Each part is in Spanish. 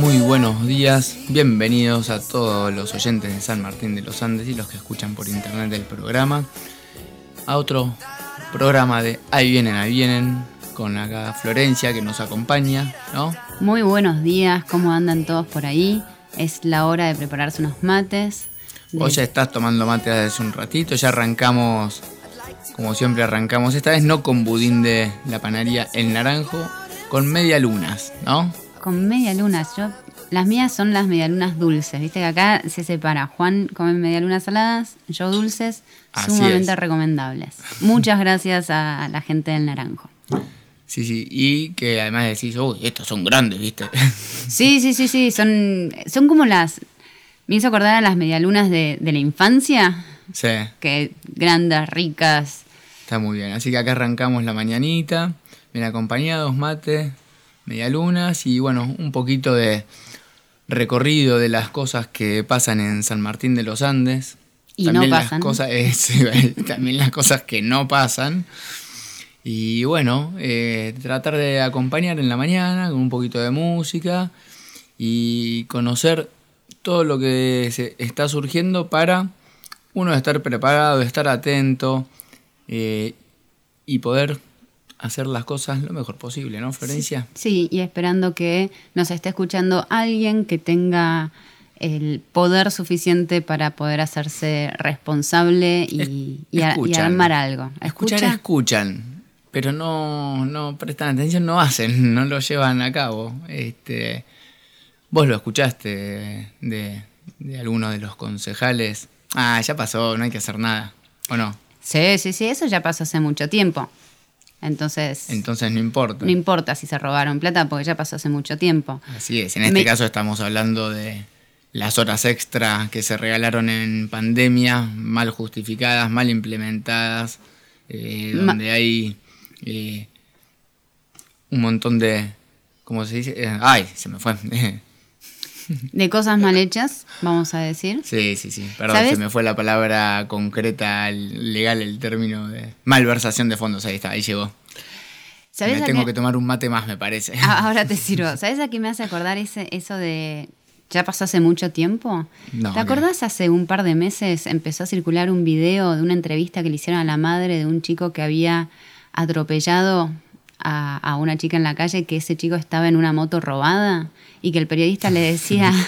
Muy buenos días, bienvenidos a todos los oyentes de San Martín de los Andes y los que escuchan por internet el programa. A otro programa de Ahí vienen, ahí vienen, con acá Florencia que nos acompaña, ¿no? Muy buenos días, ¿cómo andan todos por ahí? Es la hora de prepararse unos mates. de- Vos ya estás tomando mate hace un ratito, ya arrancamos, como siempre arrancamos, esta vez no con budín de la panadería El Naranjo, con media lunas, ¿no? Con media luna. Yo, las mías son las medialunas dulces. Viste que acá se separa. Juan come medialunas saladas, yo dulces, Así sumamente es. recomendables. Muchas gracias a la gente del Naranjo. Sí, sí, y que además decís, uy, estos son grandes, ¿viste? Sí, sí, sí, sí. Son, son como las. Me hizo acordar a las medialunas de, de la infancia. sí. Que grandes, ricas. Está muy bien. Así que acá arrancamos la mañanita, bien acompañados, mate, medialunas y bueno, un poquito de recorrido de las cosas que pasan en San Martín de los Andes. Y no también pasan. Las cosas, también las cosas que no pasan. Y bueno, eh, tratar de acompañar en la mañana con un poquito de música y conocer todo lo que se está surgiendo para uno estar preparado, estar atento eh, y poder hacer las cosas lo mejor posible, ¿no, Florencia? Sí, y esperando que nos esté escuchando alguien que tenga el poder suficiente para poder hacerse responsable y, y a- y Escuchan. armar algo. Escuchar, ¿Escucha? escuchan, pero no, no prestan atención, no hacen, no lo llevan a cabo. Este, vos lo escuchaste de, de alguno de los concejales. Ah, ya pasó, no hay que hacer nada, ¿o no? Sí, sí, sí, eso ya pasó hace mucho tiempo. Entonces, Entonces no importa. no importa si se robaron plata porque ya pasó hace mucho tiempo. Así es, en este Me- caso estamos hablando de las horas extra que se regalaron en pandemia, mal justificadas, mal implementadas, eh, Ma- donde hay eh, un montón de... ¿Cómo se dice? Eh, ay, se me fue. De cosas mal hechas, vamos a decir. sí, sí, sí. Perdón, ¿Sabes? se me fue la palabra concreta, legal, el término de malversación de fondos. Ahí está, ahí llegó. ¿Sabes Me tengo que tomar un mate más, me parece. Ah, Ahora te sirvo. ¿Sabes a qué me hace acordar ese, eso de... ¿Ya pasó hace mucho tiempo? No, ¿Te acordás hace un par de meses empezó a circular un video de una entrevista que le hicieron a la madre de un chico que había atropellado a, a una chica en la calle, que ese chico estaba en una moto robada y que el periodista le decía...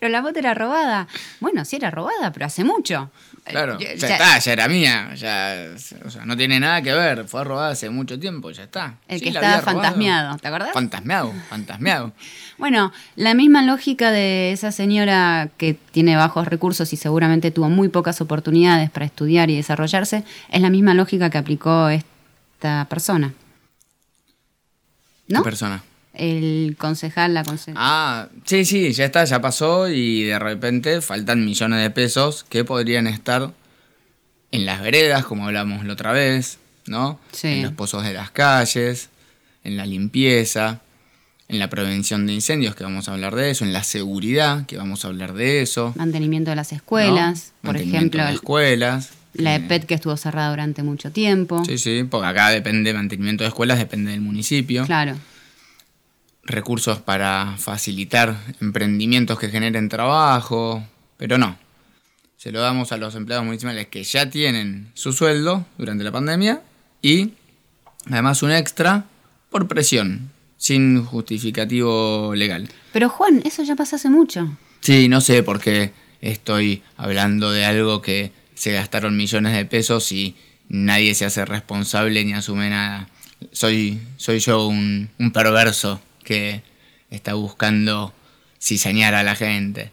pero la moto era robada. Bueno, sí era robada, pero hace mucho. Claro, Eh, ya, ya- está, ya era mía, ya, o sea, no tiene nada que ver, fue robada hace mucho tiempo, ya está. El Sí, que estaba robado. fantasmeado, ¿te acordás? Fantasmeado, fantasmeado. Bueno, la misma lógica de esa señora que tiene bajos recursos y seguramente tuvo muy pocas oportunidades para estudiar y desarrollarse, es la misma lógica que aplicó esta persona. ¿Qué ¿No? persona? El concejal, la concejal. Ah, sí, sí, ya está, ya pasó y de repente faltan millones de pesos que podrían estar en las veredas, como hablamos la otra vez, ¿no? Sí. En los pozos de las calles, en la limpieza, en la prevención de incendios, que vamos a hablar de eso, en la seguridad, que vamos a hablar de eso. Mantenimiento de las escuelas, ¿no? por Mantenimiento ejemplo, de escuelas. La EPET que estuvo cerrada durante mucho tiempo. Sí, sí, porque acá depende, mantenimiento de escuelas depende del municipio. Claro. Recursos para facilitar emprendimientos que generen trabajo, pero no. Se lo damos a los empleados municipales que ya tienen su sueldo durante la pandemia y además un extra por presión, sin justificativo legal. Pero Juan, eso ya pasa hace mucho. Sí, no sé por qué estoy hablando de algo que se gastaron millones de pesos y nadie se hace responsable ni asume nada. Soy, soy yo un, un perverso que está buscando cizañar a la gente.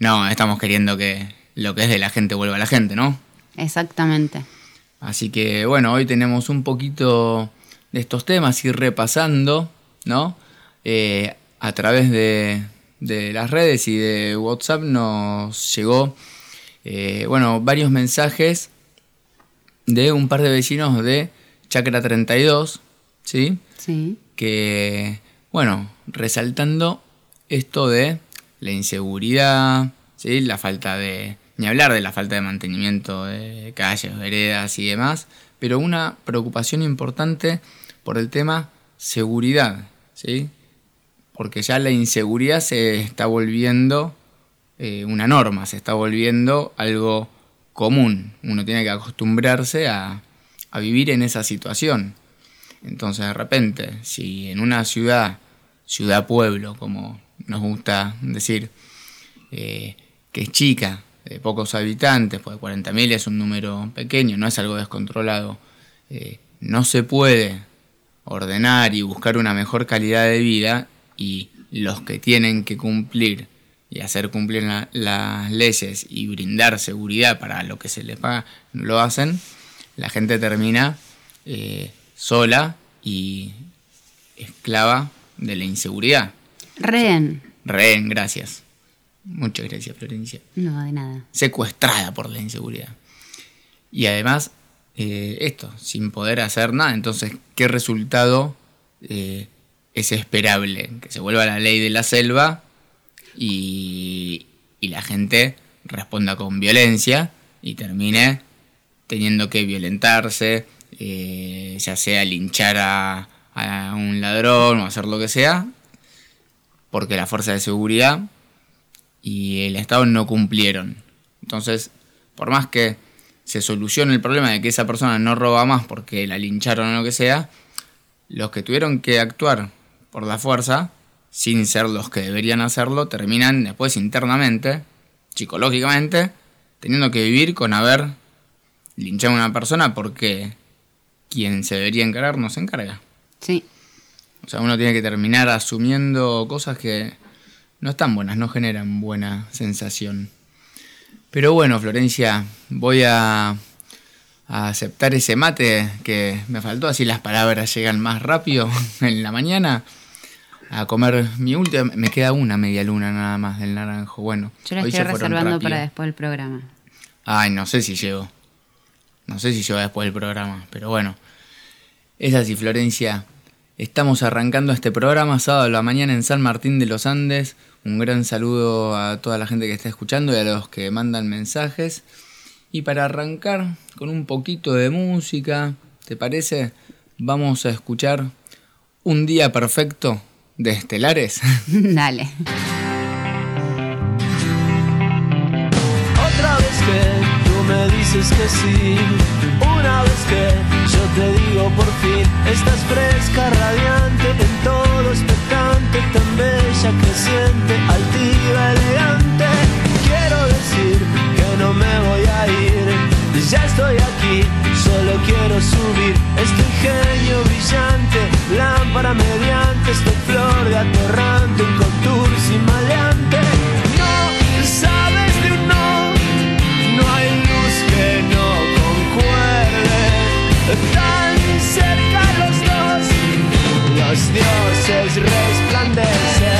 No, estamos queriendo que lo que es de la gente vuelva a la gente, ¿no? Exactamente. Así que bueno, hoy tenemos un poquito de estos temas, ir repasando, ¿no? Eh, a través de, de, las redes y de WhatsApp nos llegó, eh, bueno, varios mensajes de un par de vecinos de Chacra 32, ¿sí? Sí. Que, bueno, resaltando esto de la inseguridad, ¿sí? La falta de, ni hablar de la falta de mantenimiento de calles, veredas y demás, pero una preocupación importante por el tema seguridad, ¿sí? Porque ya la inseguridad se está volviendo eh, una norma, se está volviendo algo común. Uno tiene que acostumbrarse a, vivir en esa situación. Entonces, de repente, si en una ciudad, ciudad-pueblo, como nos gusta decir, eh, que es chica, de pocos habitantes, pues 40.000 es un número pequeño, no es algo descontrolado, eh, no se puede ordenar y buscar una mejor calidad de vida y los que tienen que cumplir y hacer cumplir la, las leyes y brindar seguridad para lo que se les paga, no lo hacen, la gente termina eh, sola y esclava de la inseguridad. Rehén. Rehén, gracias. Muchas gracias, Florencia. No, de nada. Secuestrada por la inseguridad. Y además, eh, esto, sin poder hacer nada. Entonces, ¿qué resultado eh, es esperable? Que se vuelva la ley de la selva y, y la gente responda con violencia y termine teniendo que violentarse, eh, ya sea linchar a, a un ladrón o hacer lo que sea, porque la fuerza de seguridad y el Estado no cumplieron. Entonces, por más que se solucione el problema de que esa persona no roba más porque la lincharon o lo que sea, los que tuvieron que actuar por la fuerza, sin ser los que deberían hacerlo, terminan después internamente, psicológicamente, teniendo que vivir con haber linchado a una persona porque quien se debería encargar no se encarga. Sí. O sea, uno tiene que terminar asumiendo cosas que no están buenas, no generan buena sensación. Pero bueno, Florencia, voy a, a, aceptar ese mate que me faltó, así las palabras llegan más rápido en la mañana. A comer mi última, me queda una media luna nada más del naranjo. Bueno, yo la estoy reservando para después del programa. Ay, no sé si llego. No sé si llego después del programa, pero bueno. Es así, Florencia. Estamos arrancando este programa sábado a la mañana en San Martín de los Andes. Un gran saludo a toda la gente que está escuchando y a los que mandan mensajes. Y para arrancar con un poquito de música, ¿te parece? Vamos a escuchar Un Día Perfecto de Estelares. Dale. Otra vez que tú me dices que sí, una vez que yo te digo por fin, estás fresca, radiante, en todo expectante, tan bella, creciente, altiva, elegante. Quiero decir que no me voy a ir, ya estoy aquí, solo quiero subir este ingenio brillante, lámpara mediante, esta flor de atorrante, un contour sin maleante. No sabes de un no, no hay luz que no concuerde. Tan cerca los dos, los dioses resplandecen.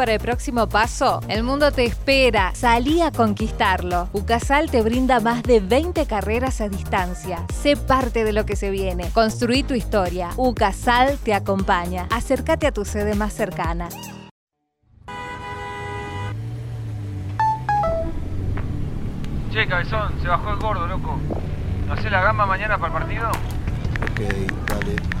para el próximo paso? El mundo te espera. Salí a conquistarlo. UCASAL te brinda más de 20 carreras a distancia. Sé parte de lo que se viene. Construí tu historia. UCASAL te acompaña. Acércate a tu sede más cercana. Che, cabezón, se bajó el gordo, loco. ¿No hace la gamba mañana para el partido? Ok, dale.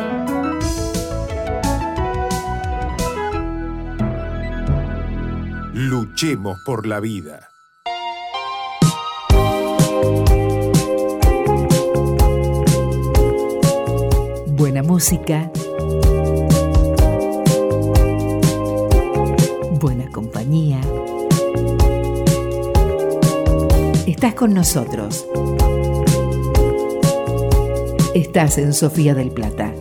Luchemos por la vida. Buena música. Buena compañía. Estás con nosotros. Estás en Sofía del Plata.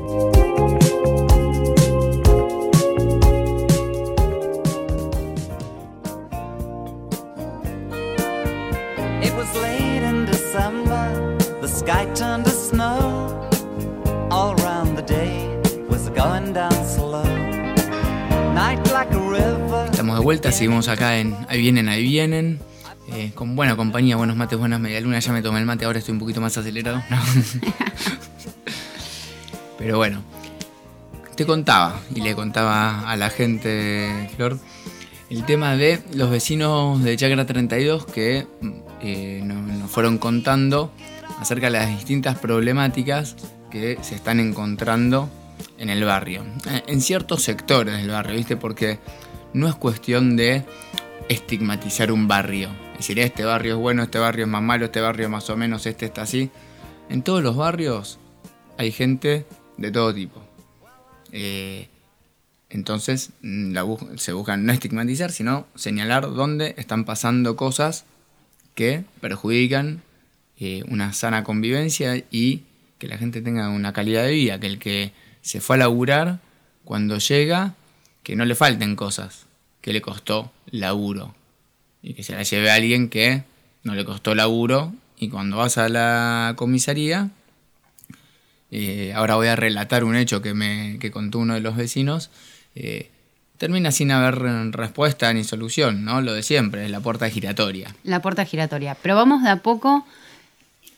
Vuelta, seguimos acá en Ahí vienen, ahí vienen. eh, con buena compañía, buenos mates, buenas medialunas. Ya me tomé el mate, ahora estoy un poquito más acelerado. Pero bueno, te contaba y le contaba a la gente, Flor, el tema de los vecinos de Chacra 32 que eh, nos, fueron contando acerca de las distintas problemáticas que se están encontrando en el barrio. En ciertos sectores del barrio, ¿viste? Porque no es cuestión de estigmatizar un barrio. Es decir, este barrio es bueno, este barrio es más malo, este barrio más o menos, este está así. En todos los barrios hay gente de todo tipo. Eh, Entonces mm, se busca no estigmatizar, sino señalar dónde están pasando cosas que perjudican eh, una sana convivencia y que la gente tenga una calidad de vida, que el que se fue a laburar, cuando llega, que no le falten cosas, que le costó laburo. Y que se la lleve a alguien que no le costó laburo y cuando vas a la comisaría, eh, ahora voy a relatar un hecho que me que contó uno de los vecinos, eh, termina sin haber respuesta ni solución, ¿no? Lo de siempre, la puerta giratoria. La puerta giratoria. Pero vamos de a poco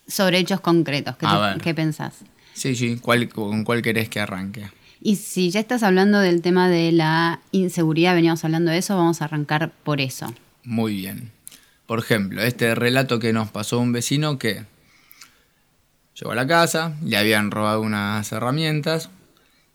sobre hechos concretos. ¿Qué, te- qué pensás? Sí, sí, ¿cuál, ¿con cuál querés que arranque? Y si ya estás hablando del tema de la inseguridad, veníamos hablando de eso, vamos a arrancar por eso. Muy bien. Por ejemplo, este relato que nos pasó un vecino que llegó a la casa, le habían robado unas herramientas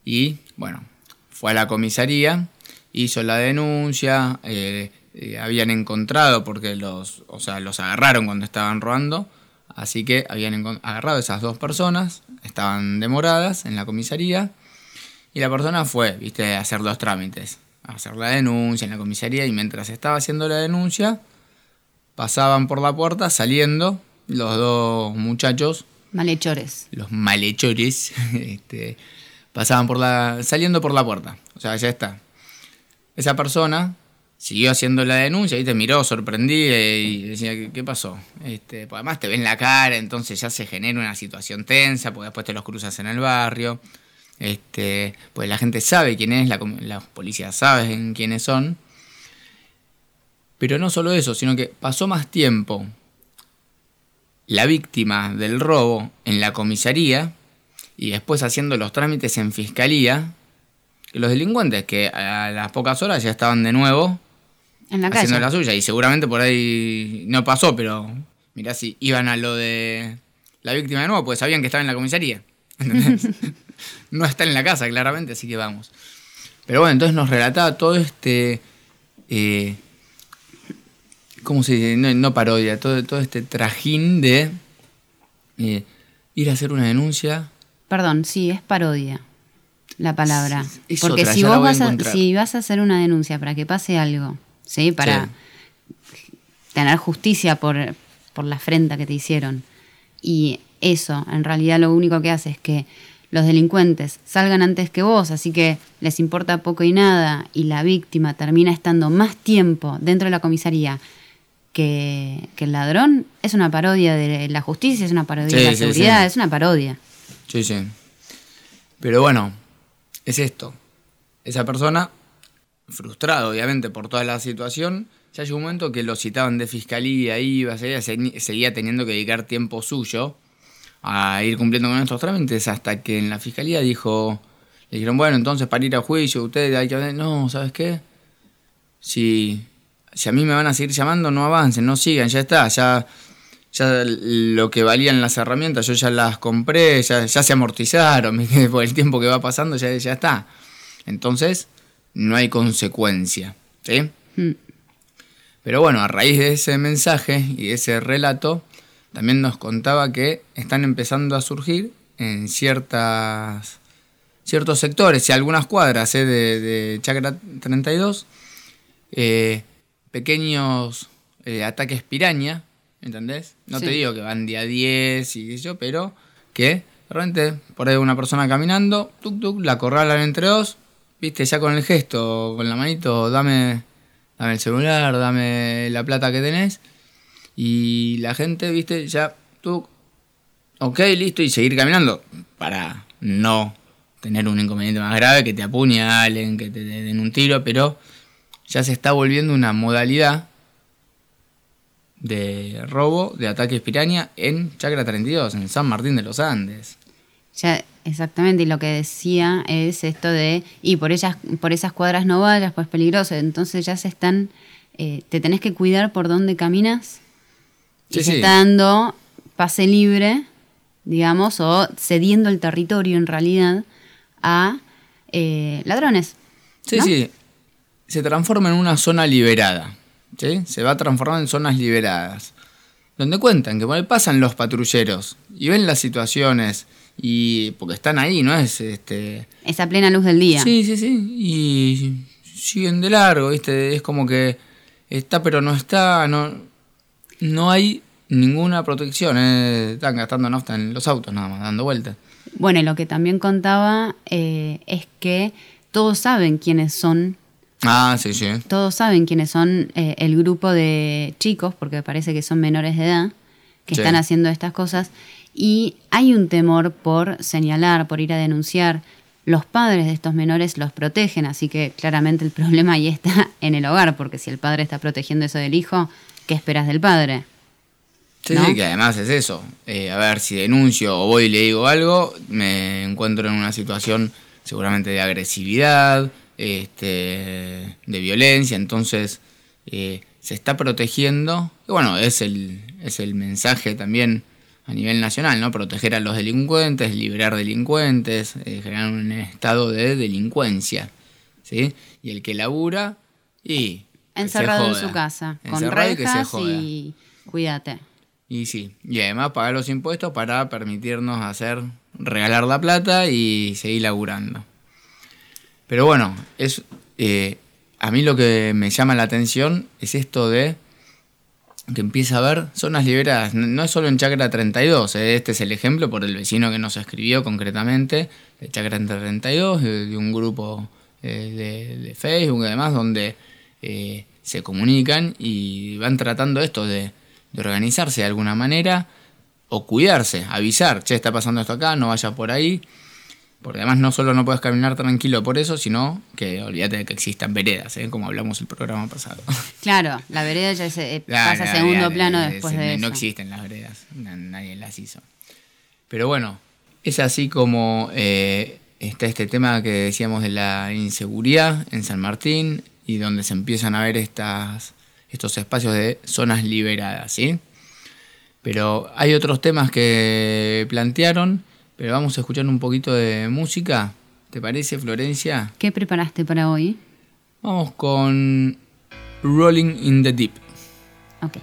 y, bueno, fue a la comisaría, hizo la denuncia, eh, eh, habían encontrado, porque los, o sea, los agarraron cuando estaban robando, así que habían agarrado esas dos personas, estaban demoradas en la comisaría, y la persona fue, viste, a hacer los trámites, a hacer la denuncia en la comisaría, y mientras estaba haciendo la denuncia, pasaban por la puerta saliendo los dos muchachos Malhechores. los malhechores, este, pasaban por la, saliendo por la puerta. O sea, ya está. Esa persona siguió haciendo la denuncia y te miró sorprendida y decía, ¿qué, qué pasó? Este, pues además te ven la cara, entonces ya se genera una situación tensa, porque después te los cruzas en el barrio. Este, pues la gente sabe quién es, la, la policía sabe en quiénes son. Pero no solo eso, sino que pasó más tiempo la víctima del robo en la comisaría y después haciendo los trámites en fiscalía que los delincuentes que a las pocas horas ya estaban de nuevo En la haciendo calle. la suya y seguramente por ahí no pasó pero mirá si iban a lo de la víctima de nuevo pues sabían que estaba en la comisaría ¿entendés? no está en la casa claramente así que vamos pero bueno entonces nos relataba todo este eh, ¿cómo se dice? No, no parodia, todo, todo este trajín de eh, ir a hacer una denuncia. Perdón, sí, es parodia la palabra. Es Porque otra, si vos a vas a, si vas a hacer una denuncia para que pase algo, ¿sí? Para tener justicia por, por la afrenta que te hicieron. Y eso, en realidad, lo único que hace es que los delincuentes salgan antes que vos, así que les importa poco y nada, y la víctima termina estando más tiempo dentro de la comisaría que, que el ladrón, es una parodia de la justicia, es una parodia de la sí, seguridad, sí. es una parodia. Sí, sí. Pero bueno, es esto. Esa persona, frustrado obviamente por toda la situación, ya llegó un momento que lo citaban de fiscalía, iba, seguía, se- seguía teniendo que dedicar tiempo suyo a ir cumpliendo con estos trámites hasta que en la fiscalía dijo, le dijeron, bueno, entonces para ir a juicio, ustedes hay que... No, ¿sabes qué? Si, si a mí me van a seguir llamando, no avancen, no sigan, ya está, ya, ya lo que valían las herramientas, yo ya las compré, ya, ya se amortizaron, por el tiempo que va pasando ya, ya está. Entonces, no hay consecuencia, ¿sí? Mm. Pero bueno, a raíz de ese mensaje y de ese relato, también nos contaba que están empezando a surgir en ciertas ciertos sectores y algunas cuadras eh, de, de Chacra 32 eh, pequeños eh, ataques piraña, ¿entendés? No te digo que van día 10 y yo, pero que realmente por ahí una persona caminando, tuk tuk, la corralan entre dos, viste, ya con el gesto, con la manito, dame, dame el celular, dame la plata que tenés. Y la gente, viste, ya, tú, ok, listo, y seguir caminando para no tener un inconveniente más grave, que te apuñalen, que te den un tiro, pero ya se está volviendo una modalidad de robo de ataques piraña en Chacra 32, en San Martín de los Andes. Ya, exactamente, y lo que decía es esto de, y por ellas, por esas cuadras no vayas, pues es peligroso, entonces ya se están, eh, te tenés que cuidar por dónde caminas, y Sí, se sí. está dando pase libre, digamos, o cediendo el territorio en realidad a eh, ladrones. Sí, ¿no? sí. Se transforma en una zona liberada. ¿sí? Se va a transformar en zonas liberadas. Donde cuentan que por ahí pasan los patrulleros y ven las situaciones Y porque están ahí, ¿no? Es este. Es a plena luz del día. Sí, sí, sí. Y siguen de largo, ¿viste? Es como que está, pero no está. No, no hay ninguna protección. eh, Están gastando nafta en los autos, nada más, dando vueltas. Bueno, y lo que también contaba eh, es que todos saben quiénes son, Ah, sí, sí. todos saben quiénes son eh, el grupo de chicos, porque parece que son menores de edad, que Sí. están haciendo estas cosas, y hay un temor por señalar, por ir a denunciar. Los padres de estos menores los protegen, así que claramente el problema ahí está en el hogar, porque si el padre está protegiendo eso del hijo, ¿qué esperas del padre? Sí, ¿No? sí, que además es eso. Eh, a ver, si denuncio o voy y le digo algo, me encuentro en una situación seguramente de agresividad, este, de violencia, entonces eh, se está protegiendo. Y bueno, es el, es el mensaje también a nivel nacional, ¿no? Proteger a los delincuentes, liberar delincuentes, eh, generar un estado de delincuencia, ¿sí? Y el que labura, y... Encerrado en su casa, con Encerrado y que se rejas joda. y cuídate. Y sí, y además pagar los impuestos para permitirnos hacer, regalar la plata y seguir laburando. Pero bueno, es eh, a mí lo que me llama la atención es esto de que empieza a haber zonas liberadas. No es solo en Chacra 32, eh, este es el ejemplo por el vecino que nos escribió concretamente, de Chacra 32, de, de un grupo eh, de, de Facebook y demás, donde eh, se comunican y van tratando esto de, de organizarse de alguna manera o cuidarse, avisar, che, está pasando esto acá, no vaya por ahí. Porque además no solo no puedes caminar tranquilo por eso, sino que olvídate de que existan veredas, ¿eh? como hablamos el programa pasado. Claro, la vereda ya se, eh, pasa a no, segundo plano eh, después de No eso. existen las veredas, na- nadie las hizo. Pero bueno, es así como eh, está este tema que decíamos de la inseguridad en San Martín y donde se empiezan a ver estas, estos espacios de zonas liberadas, ¿sí? Pero hay otros temas que plantearon, pero vamos a escuchar un poquito de música. ¿Te parece, Florencia? ¿Qué preparaste para hoy? Vamos con Rolling in the Deep. Ok.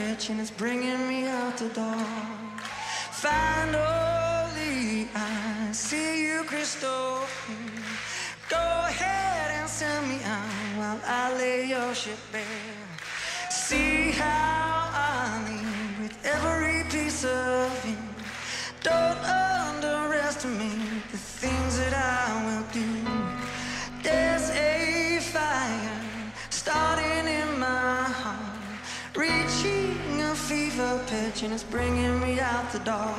Pitch, and it's bringing me out the door. Finally, I see you crystal. Go ahead and send me out while I lay your shit bare. See how and it's bringing me out the door.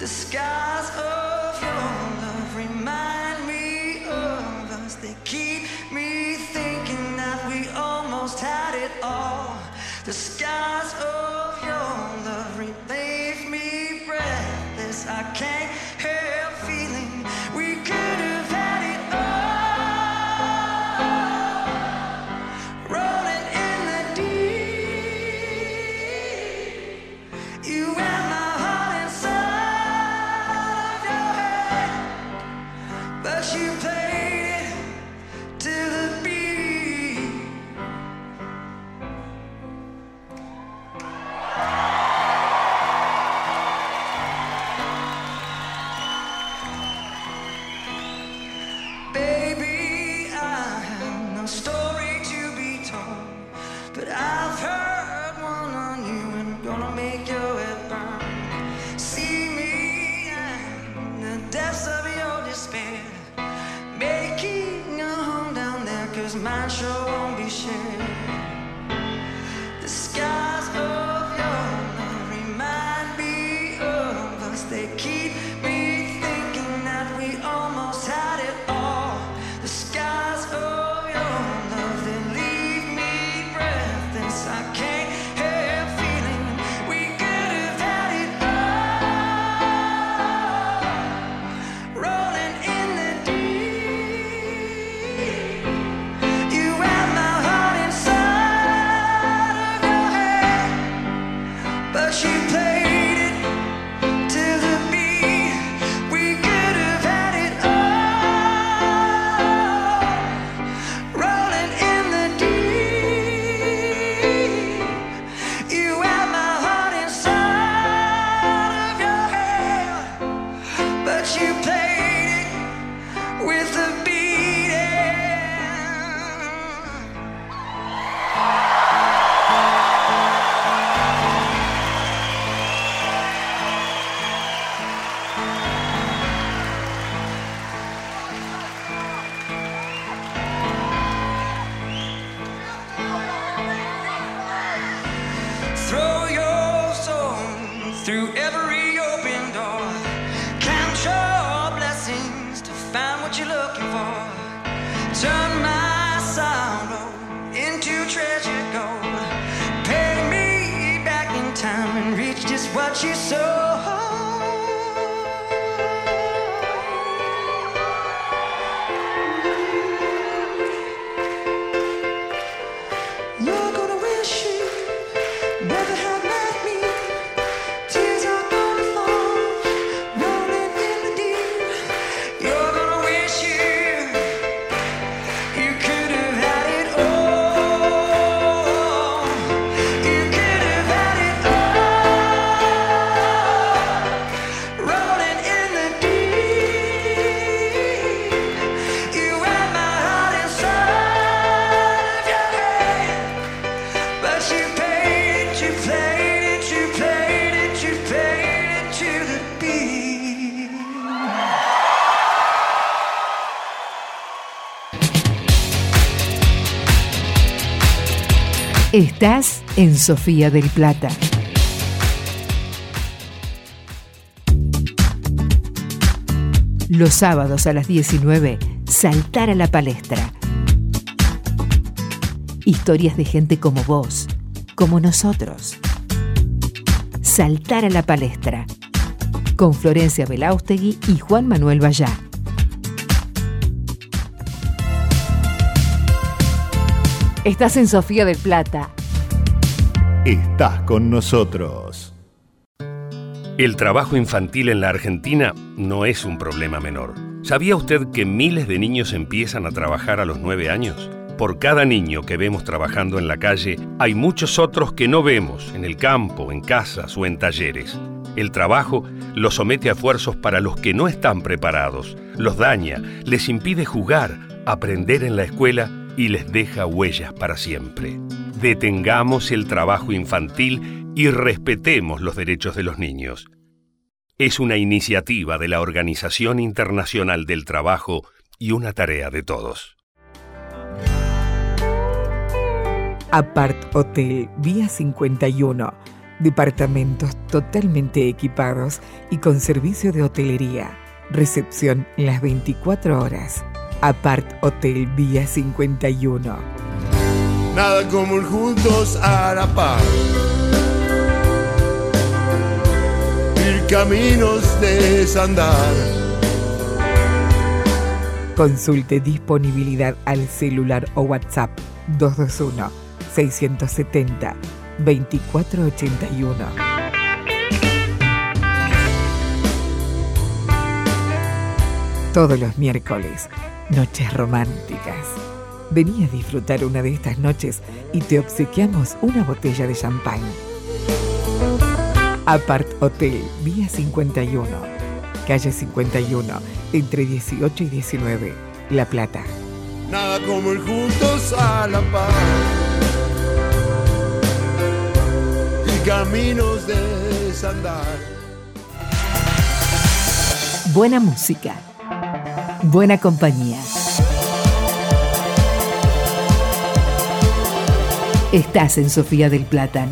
The skies of your love remind me of us. They keep me thinking that we almost had it all. The skies of your love leave me breathless. I can't help Estás en Sofía del Plata. Los sábados a las 19, saltar a la palestra. Historias de gente como vos, como nosotros. Saltar a la palestra. Con Florencia Belaustegui y Juan Manuel Vallá. Estás en Sofía del Plata. Estás con nosotros. El trabajo infantil en la Argentina no es un problema menor. ¿Sabía usted que miles de niños empiezan a trabajar a los 9 años? Por cada niño que vemos trabajando en la calle, hay muchos otros que no vemos en el campo, en casas o en talleres. El trabajo los somete a esfuerzos para los que no están preparados, los daña, les impide jugar, aprender en la escuela y les deja huellas para siempre. Detengamos el trabajo infantil y respetemos los derechos de los niños. Es una iniciativa de la Organización Internacional del Trabajo y una tarea de todos. Apart Hotel Vía 51. Departamentos totalmente equipados y con servicio de hotelería. Recepción las 24 horas. Apart Hotel Vía 51. Nada como el juntos a la par. Ir caminos de desandar. Consulte disponibilidad al celular o WhatsApp 221 670 2481. Todos los miércoles, noches románticas. Vení a disfrutar una de estas noches y te obsequiamos una botella de champán. Apart Hotel, Vía 51, calle 51, entre 18 y 19, La Plata. Nada como el juntos a la par. Y caminos de desandar. Buena música. Buena compañía. Estás en Sofía del Plata.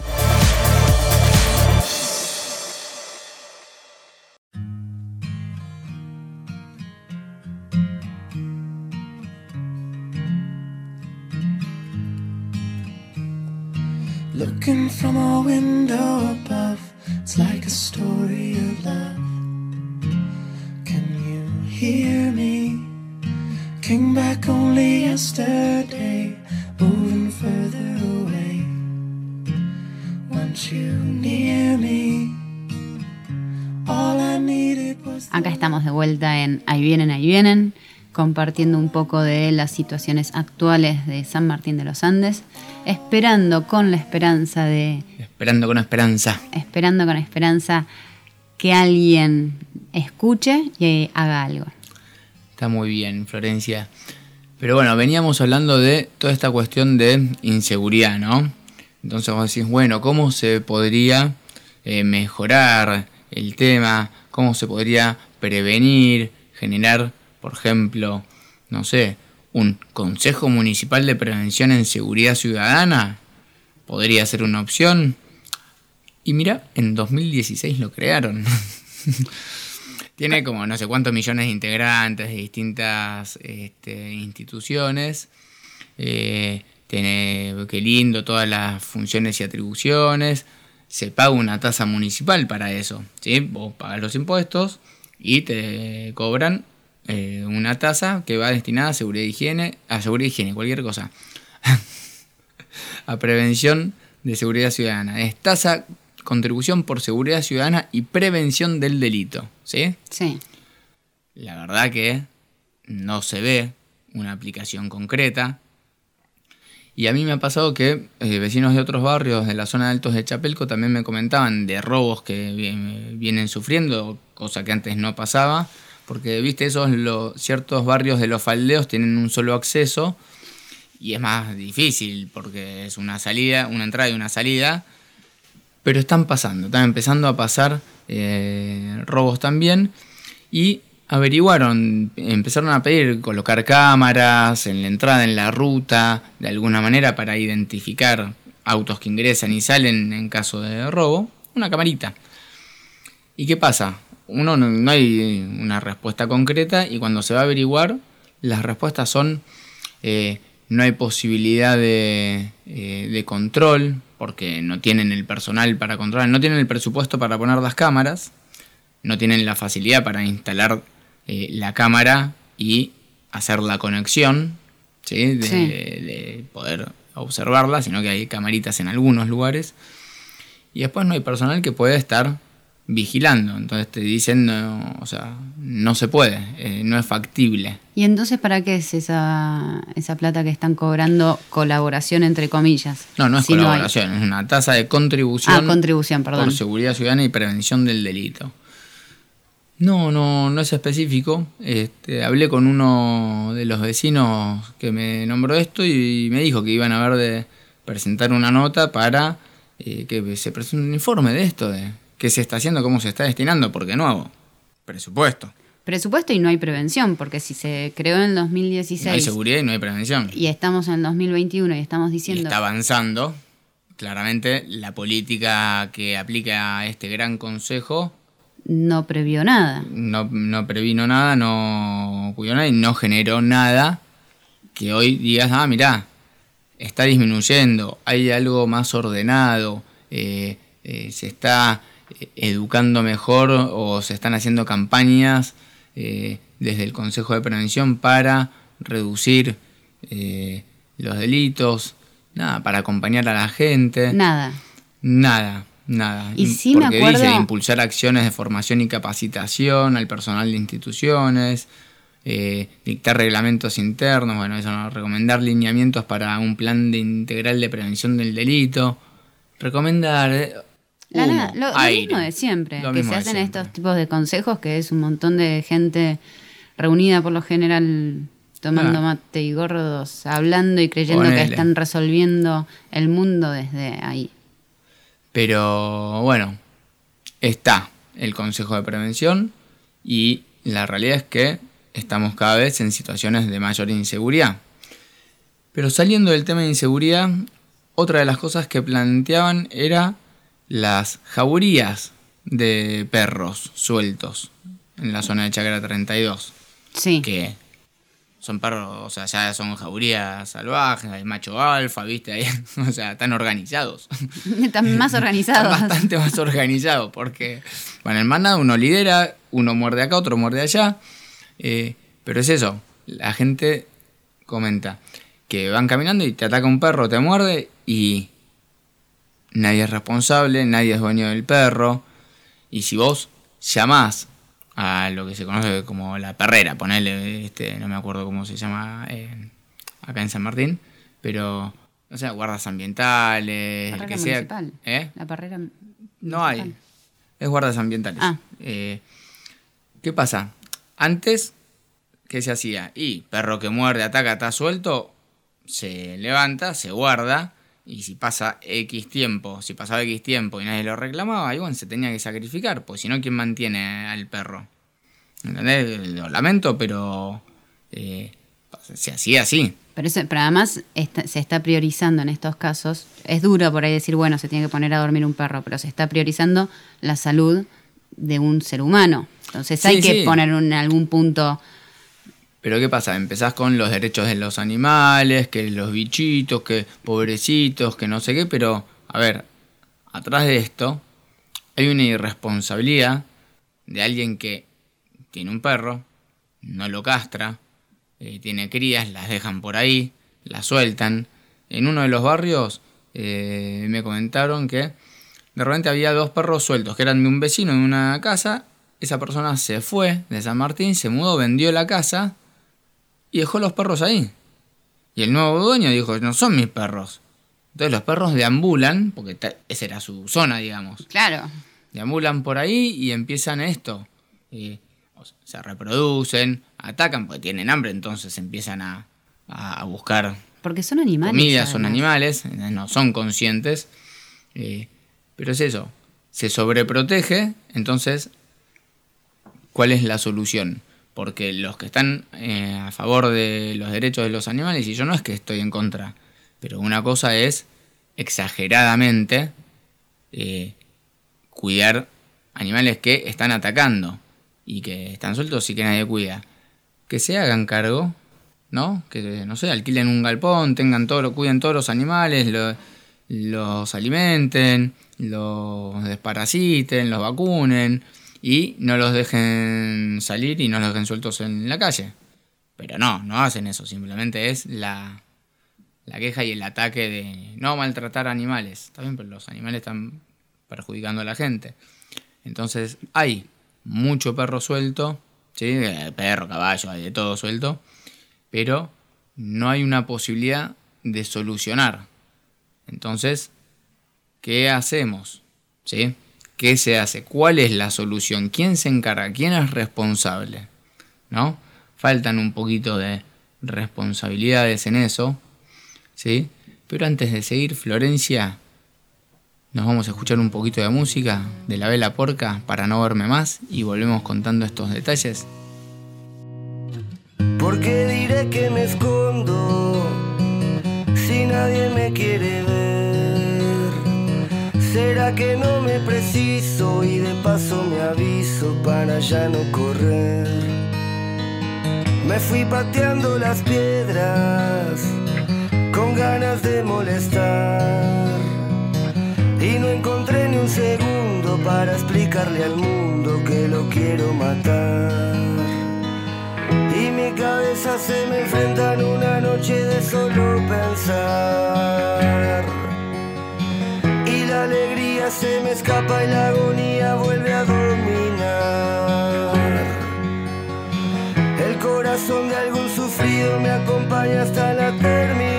Vuelta en Ahí vienen, ahí vienen, compartiendo un poco de las situaciones actuales de San Martín de los Andes, esperando con la esperanza de, Esperando con esperanza. esperando con esperanza que alguien escuche y haga algo. Está muy bien, Florencia. Pero bueno, veníamos hablando de toda esta cuestión de inseguridad, ¿no? Entonces vos decís, bueno, ¿cómo se podría eh, mejorar el tema? ¿Cómo se podría prevenir, generar, por ejemplo, no sé, un Consejo Municipal de Prevención en Seguridad Ciudadana? Podría ser una opción. Y mira, en 2016 lo crearon. Tiene como no sé cuántos millones de integrantes de distintas este, instituciones. Eh, tiene, qué lindo, todas las funciones y atribuciones. se paga una tasa municipal para eso. ¿sí? Vos pagas los impuestos y te cobran eh, una tasa que va destinada a seguridad higiene, a seguridad higiene, cualquier cosa. a prevención de seguridad ciudadana. Es tasa, contribución por seguridad ciudadana y prevención del delito. ¿Sí? Sí. La verdad que no se ve una aplicación concreta. Y a mí me ha pasado que eh, vecinos de otros barrios de la zona de Altos de Chapelco también me comentaban de robos que vi- vienen sufriendo, cosa que antes no pasaba, porque viste esos lo- ciertos barrios de los faldeos tienen un solo acceso y es más difícil porque es una salida, una entrada y una salida, pero están pasando, están empezando a pasar eh, robos también y averiguaron, empezaron a pedir colocar cámaras en la entrada, en la ruta, de alguna manera para identificar autos que ingresan y salen en caso de robo, una camarita. ¿Y qué pasa? Uno no, no hay una respuesta concreta y cuando se va a averiguar, las respuestas son eh, no hay posibilidad de, eh, de control porque no tienen el personal para controlar, no tienen el presupuesto para poner las cámaras, no tienen la facilidad para instalar eh, la cámara y hacer la conexión, ¿sí? De, Sí. de poder observarla, sino que hay camaritas en algunos lugares. Y después no hay personal que pueda estar vigilando. Entonces te dicen, no, o sea, no se puede, eh, no es factible. ¿Y entonces para qué es esa, esa plata que están cobrando colaboración entre comillas? No, no es Si no hay- colaboración, es una tasa de contribución. Ah, contribución, perdón. Por seguridad ciudadana y prevención del delito. No, no, no es específico. Este, hablé con uno de los vecinos que me nombró esto y me dijo que iban a ver de presentar una nota para eh, que se presente un informe de esto, de qué se está haciendo, cómo se está destinando, porque nuevo, presupuesto. Presupuesto y no hay prevención, porque si se creó en el No hay 2016 seguridad y no hay prevención. y estamos en el 2021 y estamos Y diciendo... está avanzando. Claramente la política que aplica este gran consejo no previó nada. no, no previno nada, no cuidó nada y no generó nada que hoy digas, ah, mirá, está disminuyendo, hay algo más ordenado, eh, eh, se está educando mejor o se están haciendo campañas eh, desde el Consejo de Prevención para reducir eh, los delitos, nada, para acompañar a la gente. Nada. Nada, nada. Y sí me Porque acuerdo- dice impulsar acciones de formación y capacitación al personal de instituciones, eh, dictar reglamentos internos, bueno, eso no, recomendar lineamientos para un plan de integral de prevención del delito, recomendar La humo, nada, lo, mismo de siempre, Lo que se hacen estos tipos de consejos, que es un montón de gente reunida por lo general tomando Ah. mate y gordos, hablando y creyendo que están resolviendo el mundo desde ahí. Pero bueno, está el Consejo de Prevención y la realidad es que estamos cada vez en situaciones de mayor inseguridad. Pero saliendo del tema de inseguridad, otra de las cosas que planteaban era las jaurías de perros sueltos en la zona de Chacra 32. Sí. Que son perros, o sea, ya son jaurías salvajes, hay macho alfa, viste, ahí, o sea, están organizados. Están más organizados. Están bastante más organizados porque, bueno, en manada uno lidera, uno muerde acá, otro muerde allá. eh, pero es eso, la gente comenta que van caminando y te ataca un perro, te muerde y nadie es responsable, nadie es dueño del perro. Y si vos llamás a lo que se conoce como la perrera, ponele, este, no me acuerdo cómo se llama eh, acá en San Martín, pero, o sea, guardas ambientales, el Parrera que sea. ¿Eh? La parrera. No hay. Es guardas ambientales. Ah. Eh, ¿Qué pasa? Antes, ¿qué se hacía? Y perro que muerde, ataca, está suelto, se levanta, se guarda, y si pasa X tiempo, si pasaba X tiempo y nadie lo reclamaba, y bueno, se tenía que sacrificar, pues si no, ¿quién mantiene al perro? ¿Entendés? Lo lamento, pero eh, se hacía así. Pero, eso- pero además está- se está priorizando en estos casos. Es duro por ahí decir, bueno, se tiene que poner a dormir un perro, pero se está priorizando la salud de un ser humano. Entonces hay que sí. poner en algún punto. Pero ¿qué pasa? Empezás con los derechos de los animales, que los bichitos, que pobrecitos, que no sé qué, pero a ver, atrás de esto hay una irresponsabilidad de alguien que tiene un perro, no lo castra, eh, tiene crías, las dejan por ahí, las sueltan. En uno de los barrios eh, me comentaron que de repente había dos perros sueltos que eran de un vecino en una casa. Esa persona se fue de San Martín, se mudó, vendió la casa y dejó los perros ahí. Y el nuevo dueño dijo, no son mis perros. Entonces los perros deambulan, porque esa era su zona, digamos. Claro. Deambulan por ahí y empiezan esto. Eh, se reproducen, atacan porque tienen hambre, entonces empiezan a, a buscar porque son animales. Comida, son animales, no son conscientes. Eh, pero es eso, se sobreprotege, entonces, ¿cuál es la solución? Porque los que están eh, a favor de los derechos de los animales, y yo no es que estoy en contra, pero una cosa es exageradamente eh, cuidar animales que están atacando y que están sueltos y que nadie cuida. Que se hagan cargo, ¿no? Que, no sé, alquilen un galpón, tengan todo, cuiden todos los animales, los alimenten, los desparasiten, los vacunen y no los dejen salir y no los dejen sueltos en la calle. Pero no, no hacen eso, simplemente es la, la queja y el ataque de no maltratar animales. Está bien, pero los animales están perjudicando a la gente. Entonces hay mucho perro suelto, ¿sí? perro, caballo, hay de todo suelto, pero no hay una posibilidad de solucionar. Entonces, ¿qué hacemos? ¿Sí? ¿Qué se hace? ¿Cuál es la solución? ¿Quién se encarga? ¿Quién es responsable? ¿No? Faltan un poquito de responsabilidades en eso, ¿sí? Pero antes de seguir, Florencia, nos vamos a escuchar un poquito de música de la vela porca para no verme más y volvemos contando estos detalles. Porque diré que me escondo si nadie me quiere ver. ¿Será que no me preciso y de paso me aviso para ya no correr? Me fui pateando las piedras con ganas de molestar. Y no encontré ni un segundo para explicarle al mundo que lo quiero matar mi cabeza se me enfrenta en una noche de solo pensar. La alegría se me escapa y la agonía vuelve a dominar. El corazón de algún sufrido me acompaña hasta la terminal.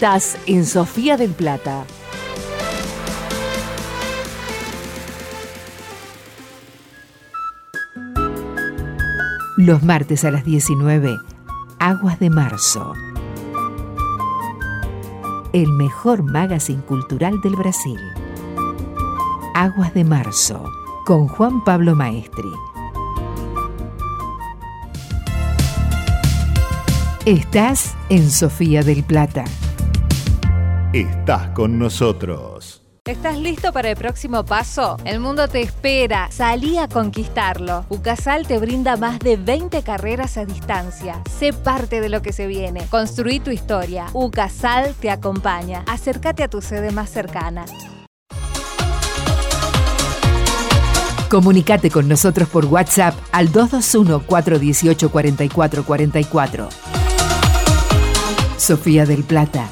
Estás en Sofía del Plata. Los martes a las 19, Aguas de Marzo. El mejor magazine cultural del Brasil. Aguas de Marzo, con Juan Pablo Maestri. Estás en Sofía del Plata. Estás con nosotros. ¿Estás listo para el próximo paso? El mundo te espera. Salí a conquistarlo. UCASAL te brinda más de 20 carreras a distancia. Sé parte de lo que se viene. Construí tu historia. UCASAL te acompaña. Acércate a tu sede más cercana. Comunicate con nosotros por WhatsApp al 221-418-4444. Sofía del Plata.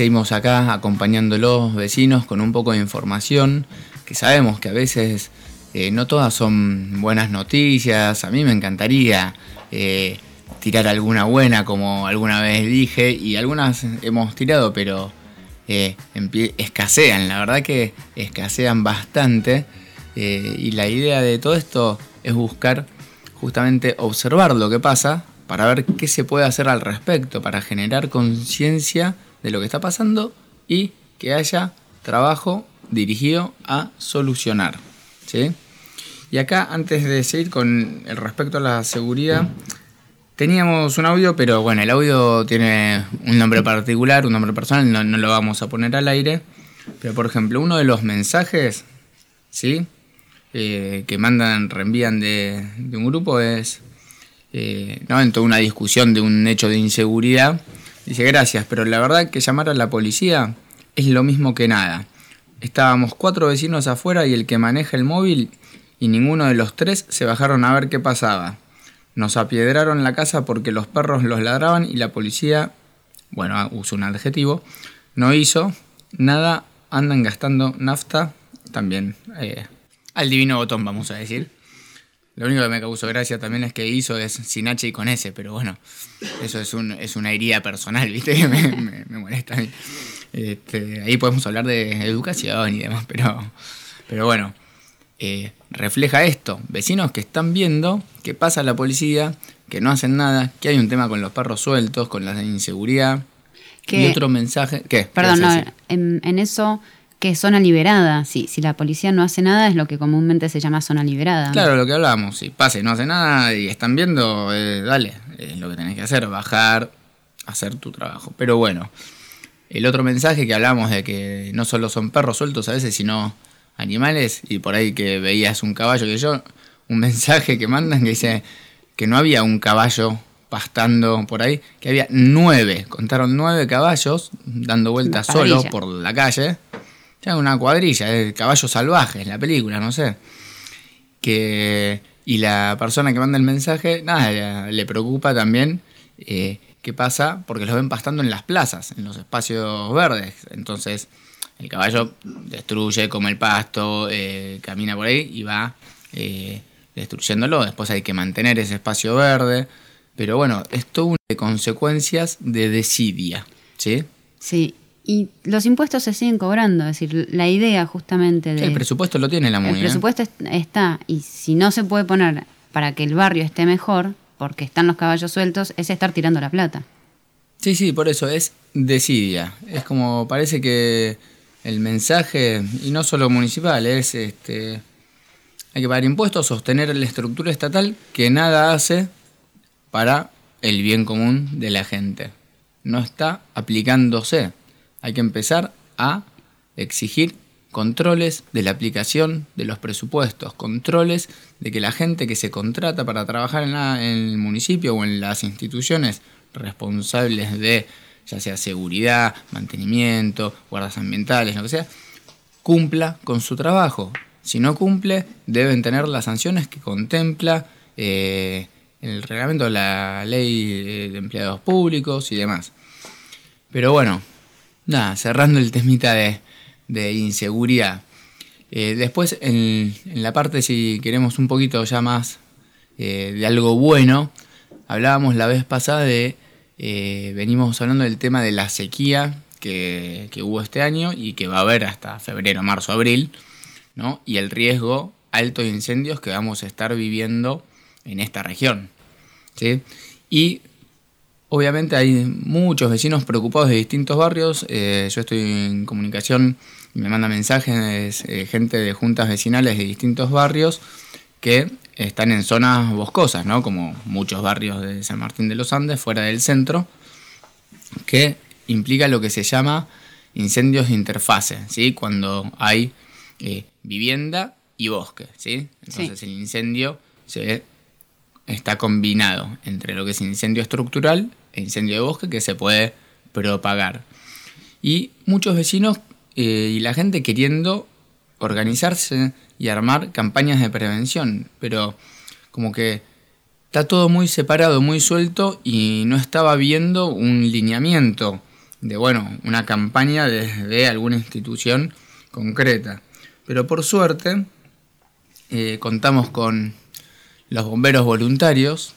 Seguimos acá acompañando a los vecinos con un poco de información que sabemos que a veces eh, no todas son buenas noticias. A mí me encantaría eh, tirar alguna buena, como alguna vez dije, y algunas hemos tirado, pero eh, escasean. La verdad que escasean bastante. y la idea de todo esto es buscar justamente observar lo que pasa para ver qué se puede hacer al respecto, para generar conciencia de lo que está pasando y que haya trabajo dirigido a solucionar. ¿sí? Y acá, antes de seguir con el respecto a la seguridad, teníamos un audio, pero bueno, el audio tiene un nombre particular, un nombre personal, no, lo vamos a poner al aire. Pero por ejemplo, uno de los mensajes, ¿sí? Eh, que mandan, reenvían de, un grupo es, eh, ¿no? En toda una discusión de un hecho de inseguridad, Dice, gracias, pero la verdad que llamar a la policía es lo mismo que nada. Estábamos cuatro vecinos afuera y el que maneja el móvil y ninguno de los tres se bajaron a ver qué pasaba. Nos apiedraron la casa porque los perros los ladraban y la policía, bueno, uso un adjetivo, no hizo nada, andan gastando nafta, también eh, al divino botón vamos a decir. Lo único que me causó gracia también es que hizo es sin H y con S, pero bueno, eso es, un, es una herida personal, ¿viste? Que me, molesta a mí. Este, ahí podemos hablar de educación y demás, pero, pero bueno, eh, refleja esto. Vecinos que están viendo que pasa la policía, que no hacen nada, que hay un tema con los perros sueltos, con la inseguridad. y otro mensaje. ¿Qué? Perdón, no, en, en eso que zona liberada. Si, si la policía no hace nada, es lo que comúnmente se llama zona liberada. Claro, lo que hablábamos. Si pase y no hace nada y están viendo, eh, dale, es lo que tenés que hacer, bajar, hacer tu trabajo. Pero bueno, el otro mensaje que hablamos de que no solo son perros sueltos a veces, sino animales, y por ahí que veías un caballo que yo, un mensaje que mandan que dice que no había un caballo pastando por ahí, que había nueve, contaron nueve caballos dando vueltas solo por la calle ya una cuadrilla, de caballos salvajes, la película, no sé. Que, y la persona que manda el mensaje, nada, le, preocupa también eh, qué pasa, porque los ven pastando en las plazas, en los espacios verdes. Entonces, el caballo destruye, come el pasto, eh, camina por ahí y va eh, destruyéndolo. Después hay que mantener ese espacio verde. Pero bueno, es todo de consecuencias de desidia. ¿Sí? Sí, y los impuestos se siguen cobrando, es decir, la idea justamente de... el presupuesto lo tiene la MUNI. El ¿eh? presupuesto está, y si no se puede poner para que el barrio esté mejor, porque están los caballos sueltos, es estar tirando la plata. Sí, sí, por eso es desidia. Es como parece que el mensaje, y no solo municipal, es este hay que pagar impuestos, sostener la estructura estatal que nada hace para el bien común de la gente. No está aplicándose hay que empezar a exigir controles de la aplicación de los presupuestos, controles de que la gente que se contrata para trabajar en, el municipio o en las instituciones responsables de ya sea seguridad, mantenimiento, guardas ambientales, lo que sea, cumpla con su trabajo. Si no cumple, deben tener las sanciones que contempla eh, el reglamento de la ley de empleados públicos y demás. Pero bueno, nada, cerrando el temita de, de inseguridad. Eh, después, en, la parte, si queremos un poquito ya más eh, de algo bueno, hablábamos la vez pasada de, eh, venimos hablando del tema de la sequía que, que, hubo este año y que va a haber hasta febrero, marzo, abril, ¿no? y el riesgo alto de incendios que vamos a estar viviendo en esta región. ¿sí? Y obviamente hay muchos vecinos preocupados de distintos barrios. Eh, yo estoy en comunicación y me manda mensajes eh, gente de juntas vecinales de distintos barrios que están en zonas boscosas, ¿no? como muchos barrios de San Martín de los Andes, fuera del centro, que implica lo que se llama incendios de interfase, ¿sí? cuando hay eh, vivienda y bosque. ¿sí? Entonces sí. el incendio se está combinado entre lo que es incendio estructural incendio de bosque que se puede propagar. Y muchos vecinos eh, y la gente queriendo organizarse y armar campañas de prevención, pero como que está todo muy separado, muy suelto y no estaba viendo un lineamiento de, bueno, una campaña desde alguna institución concreta. Pero por suerte eh, contamos con los bomberos voluntarios,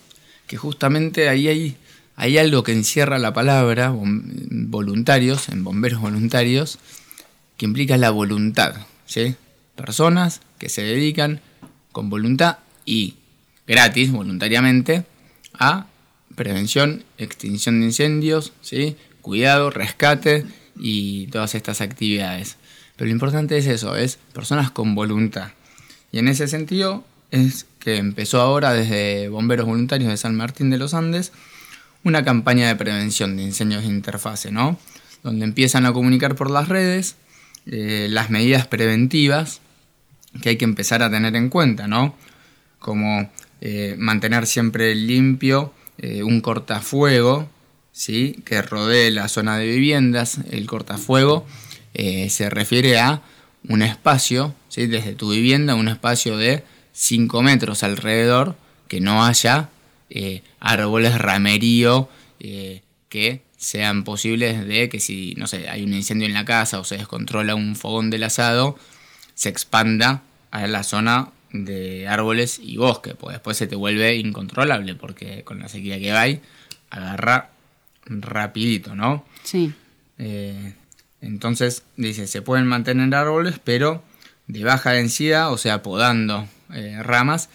que justamente ahí hay, hay algo que encierra la palabra voluntarios, en bomberos voluntarios, que implica la voluntad. ¿sí? Personas que se dedican con voluntad y gratis, voluntariamente, a prevención, extinción de incendios, ¿sí? cuidado, rescate y todas estas actividades. Pero lo importante es eso, es personas con voluntad. Y en ese sentido es que empezó ahora desde Bomberos Voluntarios de San Martín de los Andes una campaña de prevención de incendios de interfase, ¿no? Donde empiezan a comunicar por las redes eh, las medidas preventivas que hay que empezar a tener en cuenta, ¿no? Como eh, mantener siempre limpio eh, un cortafuego, ¿sí? Que rodee la zona de viviendas. El cortafuego se refiere a un espacio, ¿sí? Desde tu vivienda, un espacio de 5 metros alrededor, que no haya eh, árboles ramerío eh, que sean posibles de que si, no sé, hay un incendio en la casa o se descontrola un fogón del asado, se expanda a la zona de árboles y bosque, pues después se te vuelve incontrolable porque con la sequía que hay agarra rapidito, ¿no? Sí. Eh, entonces dice, se pueden mantener árboles, pero de baja densidad, o sea, podando eh, ramas,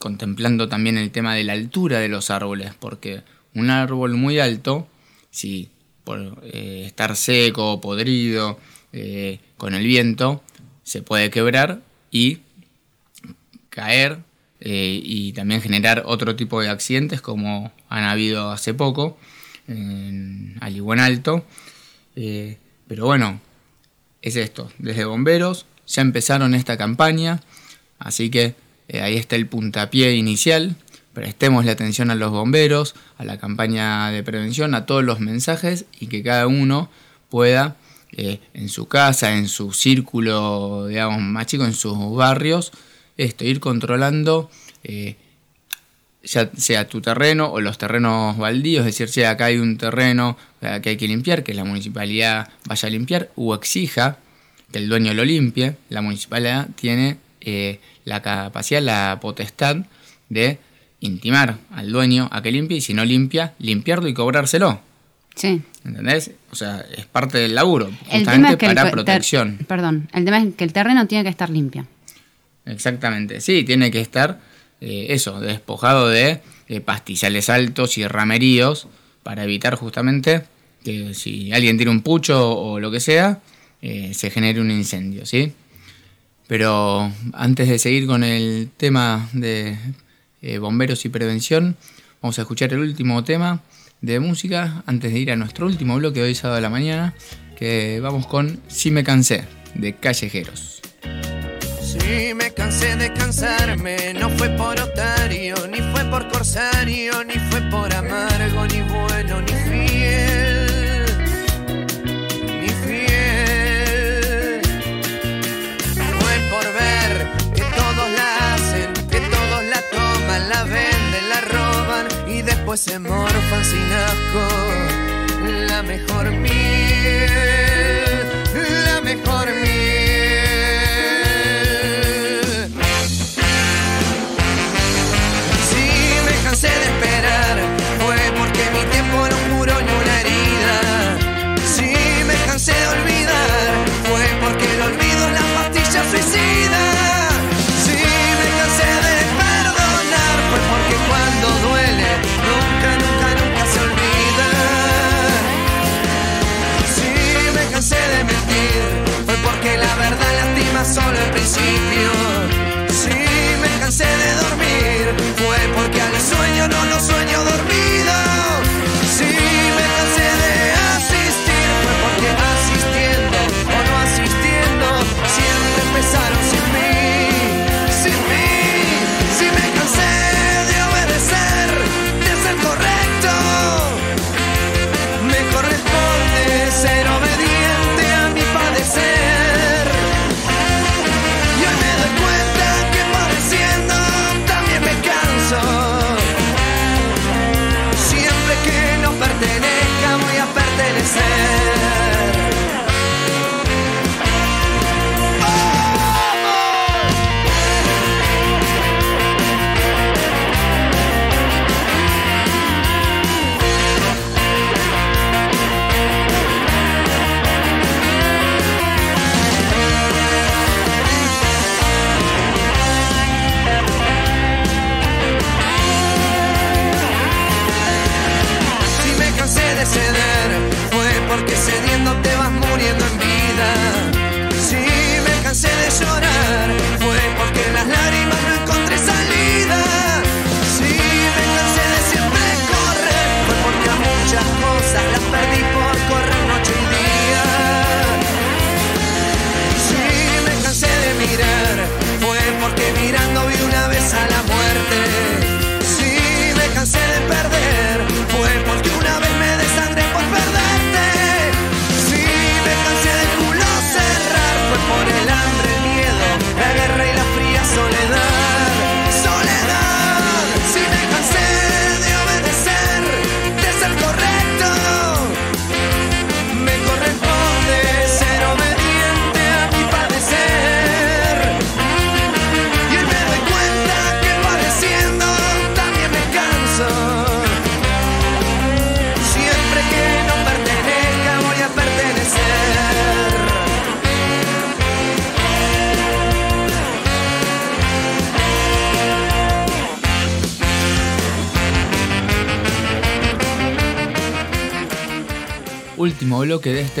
contemplando también el tema de la altura de los árboles, porque un árbol muy alto, si por eh, estar seco podrido eh, con el viento, se puede quebrar y caer eh, y también generar otro tipo de accidentes como han habido hace poco en Aligüen Alto. Pero bueno, es esto, desde bomberos ya empezaron esta campaña, así que eh, ahí está el puntapié inicial. Prestemos la atención a los bomberos, a la campaña de prevención, a todos los mensajes y que cada uno pueda eh, en su casa, en su círculo, digamos, más chico, en sus barrios, esto, ir controlando eh, ya sea tu terreno o los terrenos baldíos, es decir, si acá hay un terreno que hay que limpiar, que la municipalidad vaya a limpiar o exija que el dueño lo limpie, la municipalidad tiene la capacidad, la potestad de intimar al dueño a que limpie y si no limpia, limpiarlo y cobrárselo. Sí. ¿Entendés? O sea, es parte del laburo, justamente es que el para ter- protección. Perdón, el tema es que el terreno tiene que estar limpio. Exactamente, sí, tiene que estar eh, eso, despojado de eh, pastizales altos y rameríos para evitar justamente que si alguien tira un pucho o lo que sea, eh, se genere un incendio, ¿sí? Pero antes de seguir con el tema de eh, bomberos y prevención, vamos a escuchar el último tema de música antes de ir a nuestro último bloque de hoy sábado de la mañana, que vamos con Si me cansé, de Callejeros. Sí, me cansé de cansarme, no fue por otario, ni fue por corsario, ni fue por amargo, ni bueno, y después se morfan sin asco. La mejor miel, la mejor miel. always you.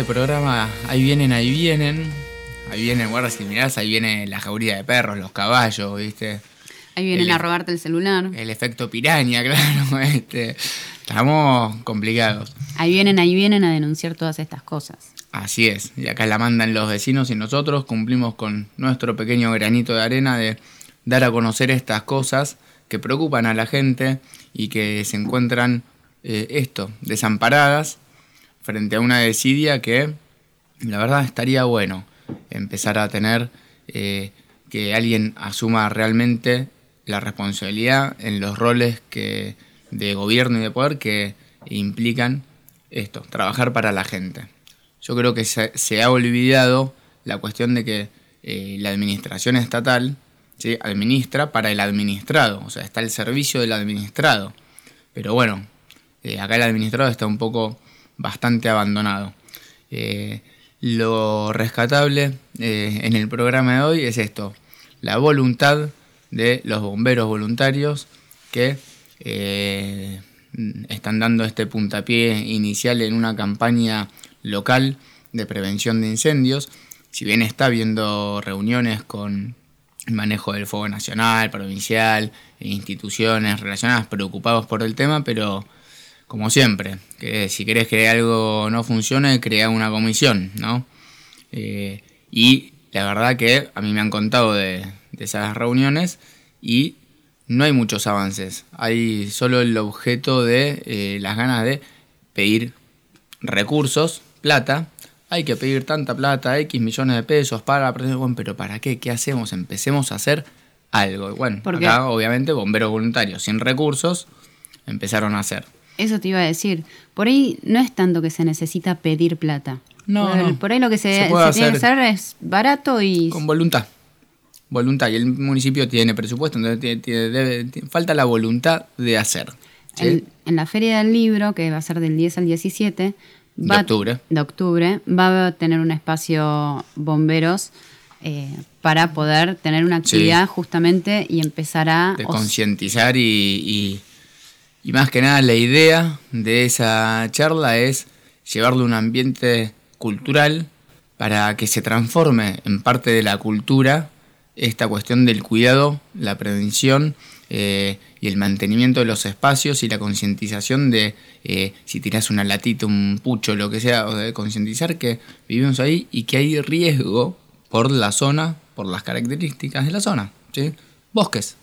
Este programa. Ahí vienen, ahí vienen. Ahí vienen, guarda si mirás, ahí viene la jauría de perros, los caballos, ¿viste? Ahí vienen El- a robarte el celular. El efecto piraña, claro. Este, estamos complicados. Ahí vienen, ahí vienen a denunciar todas estas cosas. Así es. Y acá la mandan los vecinos y nosotros cumplimos con nuestro pequeño granito de arena de dar a conocer estas cosas que preocupan a la gente y que se encuentran eh, esto, desamparadas frente a una desidia que la verdad estaría bueno empezar a tener eh, que alguien asuma realmente la responsabilidad en los roles que de gobierno y de poder que implican esto, trabajar para la gente. Yo creo que se, ha olvidado la cuestión de que eh, la administración estatal ¿sí? administra para el administrado, o sea, está el servicio del administrado. Pero bueno, eh, acá el administrado está un poco bastante abandonado. Eh, lo rescatable eh, en el programa de hoy es esto, la voluntad de los bomberos voluntarios que eh, están dando este puntapié inicial en una campaña local de prevención de incendios. Si bien está habiendo reuniones con el manejo del fuego nacional, provincial, e instituciones relacionadas preocupados por el tema, pero como siempre, que si querés que algo no funcione, crea una comisión, ¿no? Eh, y la verdad que a mí me han contado de, de esas reuniones y no hay muchos avances. Hay solo el objeto de eh, las ganas de pedir recursos, plata. Hay que pedir tanta plata, X millones de pesos para... Bueno, pero ¿para qué? ¿Qué hacemos? Empecemos a hacer algo. Y Bueno, acá obviamente bomberos voluntarios sin recursos empezaron a hacer. Eso te iba a decir. Por ahí no es tanto que se necesita pedir plata. No, por, no. por ahí lo que se, Se se tiene que hacer hacer es barato y Con voluntad. Voluntad. Y el municipio tiene presupuesto, entonces tiene- tiene- debe- tiene- falta la voluntad de hacer. ¿sí? el- en la Feria del Libro, que va a ser del 10 al 17, De octubre. de octubre, va a tener un espacio bomberos eh, para poder tener una actividad justamente y empezar a... de concientizar y, y- y más que nada la idea de esa charla es llevarle un ambiente cultural para que se transforme en parte de la cultura esta cuestión del cuidado, la prevención eh, y el mantenimiento de los espacios y la concientización de eh, si tirás una latita, un pucho, lo que sea, o de concientizar que vivimos ahí y que hay riesgo por la zona, por las características de la zona. ¿sí? Bosques,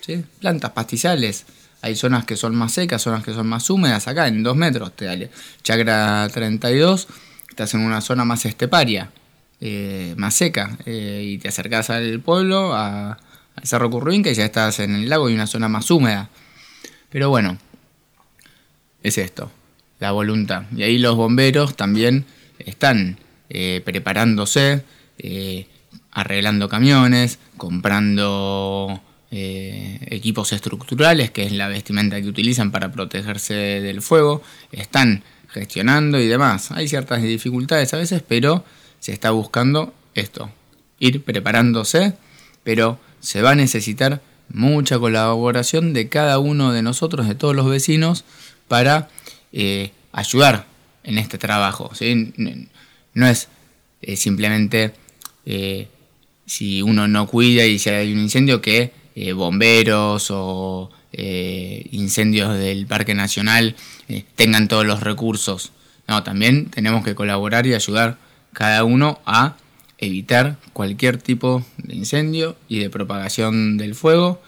¿sí? plantas, pastizales. Hay zonas que son más secas, zonas que son más húmedas. Acá en dos metros te da Chacra 32, estás en una zona más esteparia, eh, más seca. eh, y te acercás al pueblo, a, al Cerro Curruinca, y ya estás en el lago y una zona más húmeda. Pero bueno, es esto, la voluntad. Y ahí los bomberos también están eh, preparándose, arreglando camiones, comprando eh, equipos estructurales, que es la vestimenta que utilizan para protegerse del fuego, están gestionando y demás. Hay ciertas dificultades a veces, pero se está buscando esto, ir preparándose, pero se va a necesitar mucha colaboración de cada uno de nosotros, de todos los vecinos, para eh, ayudar en este trabajo. No es eh, simplemente si uno no cuida y si hay un incendio que eh, bomberos o eh, incendios del Parque Nacional eh, tengan todos los recursos. No, también tenemos que colaborar y ayudar cada uno a evitar cualquier tipo de incendio y de propagación del fuego.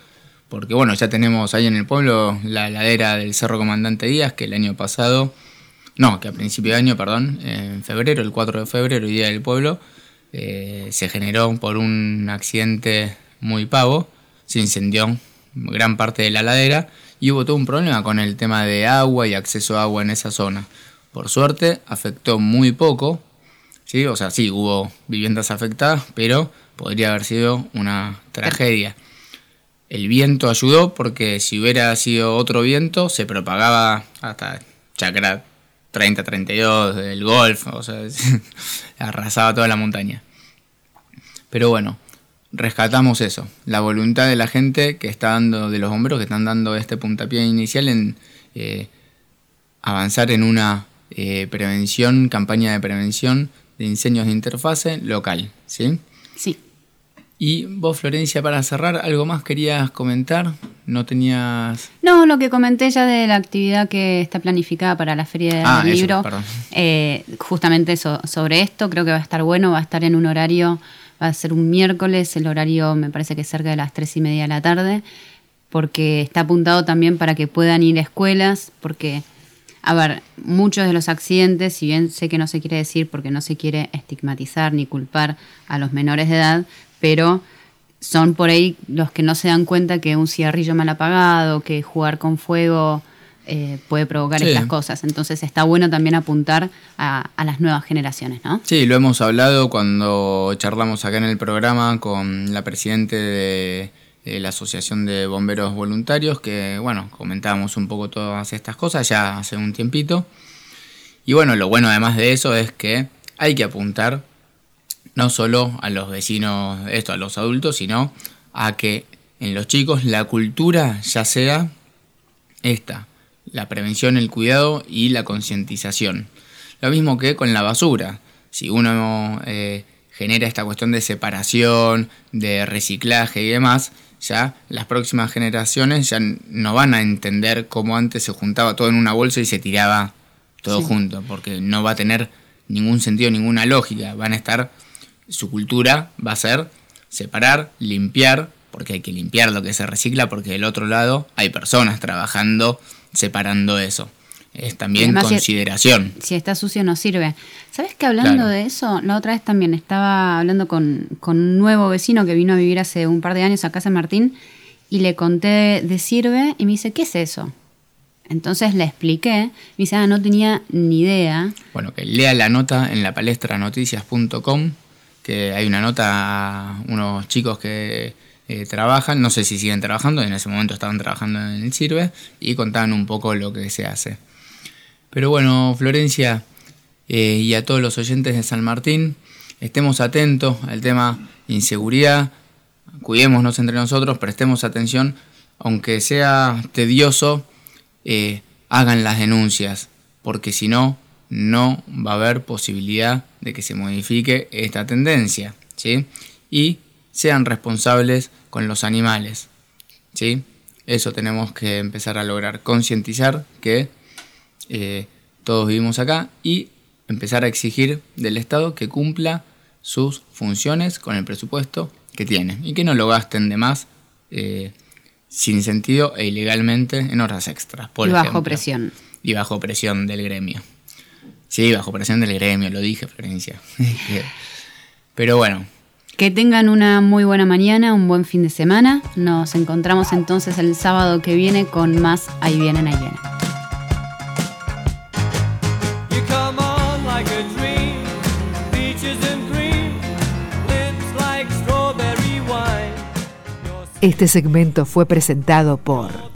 Porque bueno, ya tenemos ahí en el pueblo la ladera del Cerro Comandante Díaz, que el año pasado, no, que a principio de año, perdón, en febrero, el 4 de febrero, Día del Pueblo, se generó por un accidente muy pavo, se incendió gran parte de la ladera y hubo todo un problema con el tema de agua y acceso a agua en esa zona. Por suerte afectó muy poco, ¿sí? o sea, sí, hubo viviendas afectadas, pero podría haber sido una tragedia. El viento ayudó porque si hubiera sido otro viento se propagaba hasta Chacra 30-32 del golf, o sea, arrasaba toda la montaña. Pero bueno, rescatamos eso, la voluntad de la gente que está dando, de los bomberos que están dando este puntapié inicial en eh, avanzar en una eh, prevención, campaña de prevención de incendios de interfase local, ¿sí? Sí. Y vos, Florencia, para cerrar, ¿algo más querías comentar? ¿No tenías...? No, lo que comenté ya de la actividad que está planificada para la Feria del Ah, eso, Libro, perdón. eh, justamente eso, sobre esto, creo que va a estar bueno, va a estar en un horario, va a ser un miércoles, el horario me parece que es cerca de las tres y media de la tarde, porque está apuntado también para que puedan ir a escuelas, porque, a ver, muchos de los accidentes, si bien sé que no se quiere decir porque no se quiere estigmatizar ni culpar a los menores de edad, pero son por ahí los que no se dan cuenta que un cigarrillo mal apagado, que jugar con fuego eh, puede provocar Sí. estas cosas. Entonces está bueno también apuntar a, a las nuevas generaciones, ¿no? Sí, lo hemos hablado cuando charlamos acá en el programa con la presidente de, de la Asociación de Bomberos Voluntarios, que bueno, comentábamos un poco todas estas cosas ya hace un tiempito. Y bueno, lo bueno además de eso es que hay que apuntar no solo a los vecinos, esto, a los adultos, sino a que en los chicos la cultura ya sea esta, la prevención, el cuidado y la concientización. Lo mismo que con la basura. Si uno eh, genera esta cuestión de separación, de reciclaje y demás, ya las próximas generaciones ya no van a entender cómo antes se juntaba todo en una bolsa y se tiraba todo Sí. junto, porque no va a tener ningún sentido, ninguna lógica. Van a estar, su cultura va a ser separar, limpiar, porque hay que limpiar lo que se recicla, porque del otro lado hay personas trabajando separando eso. Es también Además, consideración. Si está sucio no sirve. ¿Sabes que hablando Claro. de eso, la otra vez también estaba hablando con, con un nuevo vecino que vino a vivir hace un par de años acá a San Martín y le conté de sirve y me dice, ¿qué es eso? Entonces le expliqué, me dice, ah, no tenía ni idea. Bueno, que lea la nota en la palestra noticias.com, que hay una nota a unos chicos que eh, trabajan, no sé si siguen trabajando, en ese momento estaban trabajando en el Sirve, y contaban un poco lo que se hace. Pero bueno, Florencia eh, y a todos los oyentes de San Martín, estemos atentos al tema inseguridad, cuidémonos entre nosotros, prestemos atención, aunque sea tedioso, eh, hagan las denuncias, porque si no, no va a haber posibilidad de que se modifique esta tendencia, ¿sí? Y sean responsables con los animales, ¿sí? Eso tenemos que empezar a lograr, concientizar que eh, todos vivimos acá y empezar a exigir del Estado que cumpla sus funciones con el presupuesto que tiene y que no lo gasten de más eh, sin sentido e ilegalmente en horas extras. Por y bajo ejemplo. presión. Y bajo presión del gremio. Sí, bajo presión del gremio, lo dije, Florencia. Pero bueno, Que tengan una muy buena mañana, un buen fin de semana. Nos encontramos entonces el sábado que viene con más Ahí vienen, ahí vienen. Este segmento fue presentado por